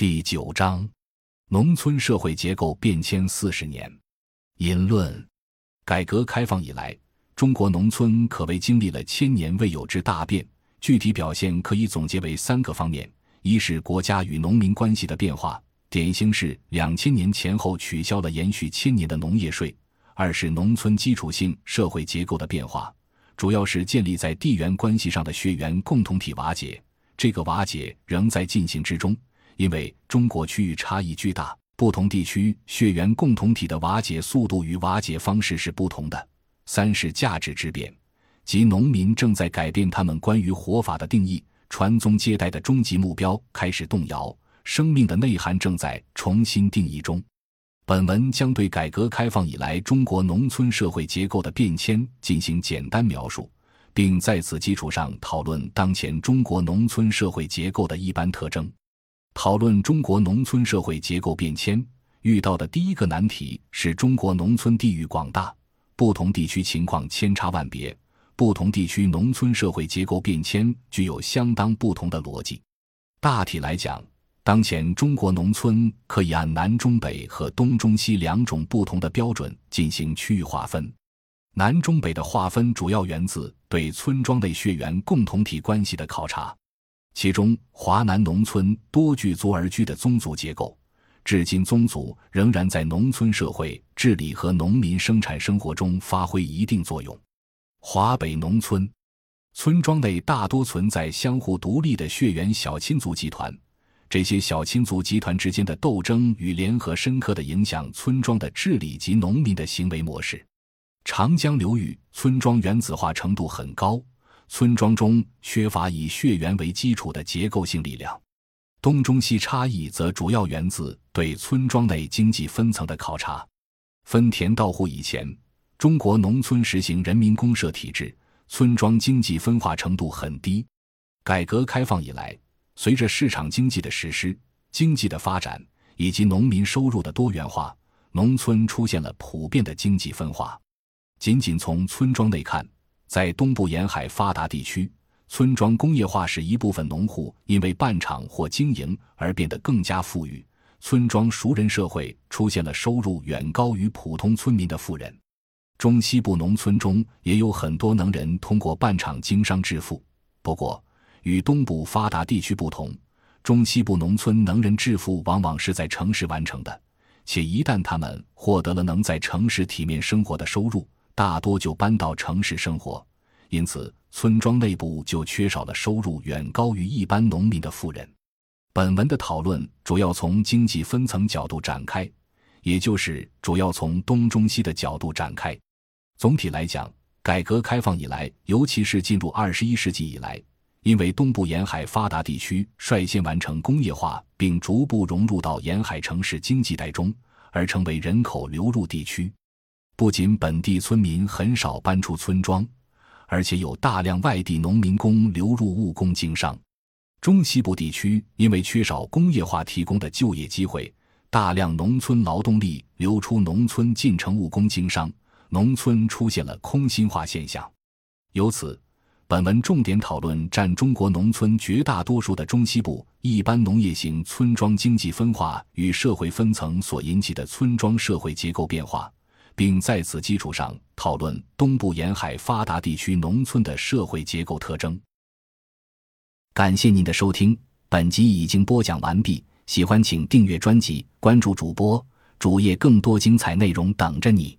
第九章：农村社会结构变迁四十年。引论：改革开放以来，中国农村可谓经历了千年未有之大变。具体表现可以总结为三个方面：一是国家与农民关系的变化，典型是两千年前后取消了延续千年的农业税；二是农村基础性社会结构的变化，主要是建立在地缘关系上的血缘共同体瓦解，这个瓦解仍在进行之中，因为中国区域差异巨大，不同地区血缘共同体的瓦解速度与瓦解方式是不同的；三是价值之变。即农民正在改变他们关于活法的定义，传宗接代的终极目标开始动摇，生命的内涵正在重新定义中。本文将对改革开放以来中国农村社会结构的变迁进行简单描述，并在此基础上讨论当前中国农村社会结构的一般特征。讨论中国农村社会结构变迁遇到的第一个难题是中国农村地域广大，不同地区情况千差万别。不同地区农村社会结构变迁具有相当不同的逻辑。大体来讲，当前中国农村可以按南中北和东中西两种不同的标准进行区域划分。南中北的划分主要源自对村庄内血缘共同体关系的考察，其中华南农村多聚族而居的宗族结构，至今宗族仍然在农村社会治理和农民生产生活中发挥一定作用。华北农村，村庄内大多存在相互独立的血缘小亲族集团，这些小亲族集团之间的斗争与联合，深刻的影响村庄的治理及农民的行为模式。长江流域村庄原子化程度很高，村庄中缺乏以血缘为基础的结构性力量。东中西差异则主要源自对村庄内经济分层的考察。分田到户以前。中国农村实行人民公社体制，村庄经济分化程度很低。改革开放以来，随着市场经济的实施、经济的发展以及农民收入的多元化，农村出现了普遍的经济分化。仅仅从村庄内看，在东部沿海发达地区，村庄工业化使一部分农户因为办厂或经营而变得更加富裕，村庄熟人社会出现了收入远高于普通村民的富人。中西部农村中也有很多能人通过办厂经商致富，不过与东部发达地区不同，中西部农村能人致富往往是在城市完成的，且一旦他们获得了能在城市体面生活的收入，大多就搬到城市生活，因此村庄内部就缺少了收入远高于一般农民的富人。本文的讨论主要从经济分层角度展开，也就是主要从东中西的角度展开。总体来讲，改革开放以来，尤其是进入二十一世纪以来，因为东部沿海发达地区率先完成工业化，并逐步融入到沿海城市经济带中，而成为人口流入地区。不仅本地村民很少搬出村庄，而且有大量外地农民工流入务工经商。中西部地区因为缺少工业化提供的就业机会，大量农村劳动力流出农村进城务工经商。农村出现了空心化现象，由此，本文重点讨论占中国农村绝大多数的中西部一般农业型村庄经济分化与社会分层所引起的村庄社会结构变化，并在此基础上讨论东部沿海发达地区农村的社会结构特征。感谢您的收听，本集已经播讲完毕。喜欢请订阅专辑，关注主播主页，更多精彩内容等着你。